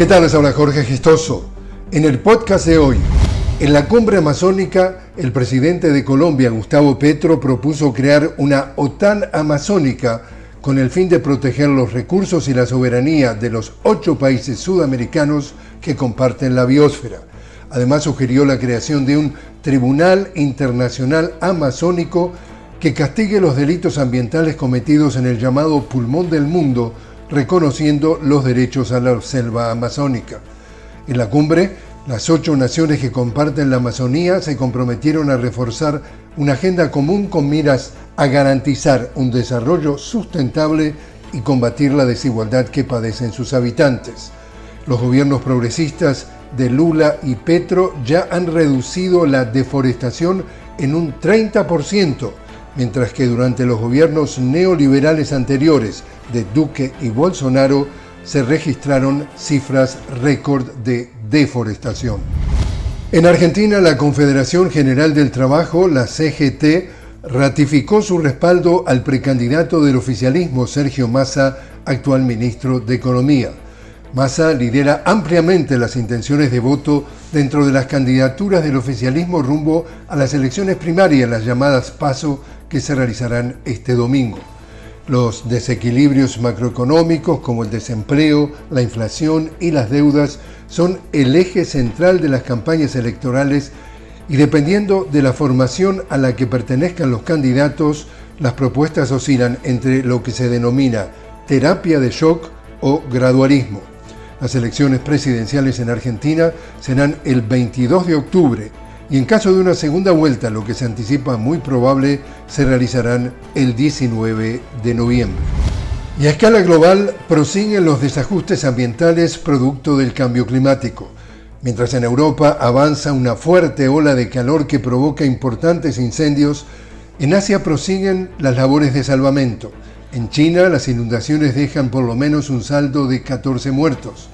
¿Qué tal? Les habla Jorge Gestoso. En el podcast de hoy, en la cumbre amazónica, el presidente de Colombia, Gustavo Petro, propuso crear una OTAN amazónica con el fin de proteger los recursos y la soberanía de los ocho países sudamericanos que comparten la biosfera. Además, sugirió la creación de un Tribunal Internacional Amazónico que castigue los delitos ambientales cometidos en el llamado pulmón del mundo, reconociendo los derechos a la selva amazónica. En la cumbre, las ocho naciones que comparten la Amazonía se comprometieron a reforzar una agenda común con miras a garantizar un desarrollo sustentable y combatir la desigualdad que padecen sus habitantes. Los gobiernos progresistas de Lula y Petro ya han reducido la deforestación en un 30%, mientras que durante los gobiernos neoliberales anteriores de Duque y Bolsonaro se registraron cifras récord de deforestación. En Argentina, la Confederación General del Trabajo, la CGT, ratificó su respaldo al precandidato del oficialismo, Sergio Massa, actual ministro de Economía. Massa lidera ampliamente las intenciones de voto dentro de las candidaturas del oficialismo rumbo a las elecciones primarias, las llamadas PASO, que se realizarán este domingo. Los desequilibrios macroeconómicos como el desempleo, la inflación y las deudas son el eje central de las campañas electorales y dependiendo de la formación a la que pertenezcan los candidatos, las propuestas oscilan entre lo que se denomina terapia de shock o gradualismo. Las elecciones presidenciales en Argentina serán el 22 de octubre y en caso de una segunda vuelta, lo que se anticipa muy probable, se realizarán el 19 de noviembre. Y a escala global prosiguen los desajustes ambientales producto del cambio climático. Mientras en Europa avanza una fuerte ola de calor que provoca importantes incendios, en Asia prosiguen las labores de salvamento. En China las inundaciones dejan por lo menos un saldo de 14 muertos.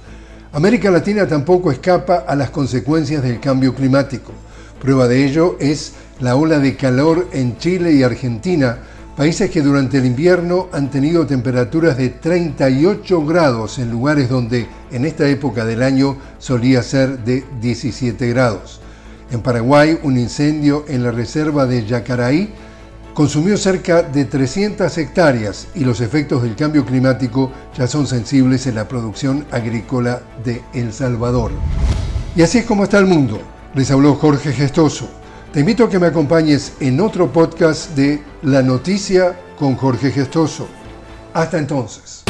América Latina tampoco escapa a las consecuencias del cambio climático. Prueba de ello es la ola de calor en Chile y Argentina, países que durante el invierno han tenido temperaturas de 38 grados en lugares donde en esta época del año solía ser de 17 grados. En Paraguay, un incendio en la reserva de Yacaraí consumió cerca de 300 hectáreas y los efectos del cambio climático ya son sensibles en la producción agrícola de El Salvador. Y así es como está el mundo. Les habló Jorge Gestoso. Te invito a que me acompañes en otro podcast de La Noticia con Jorge Gestoso. Hasta entonces.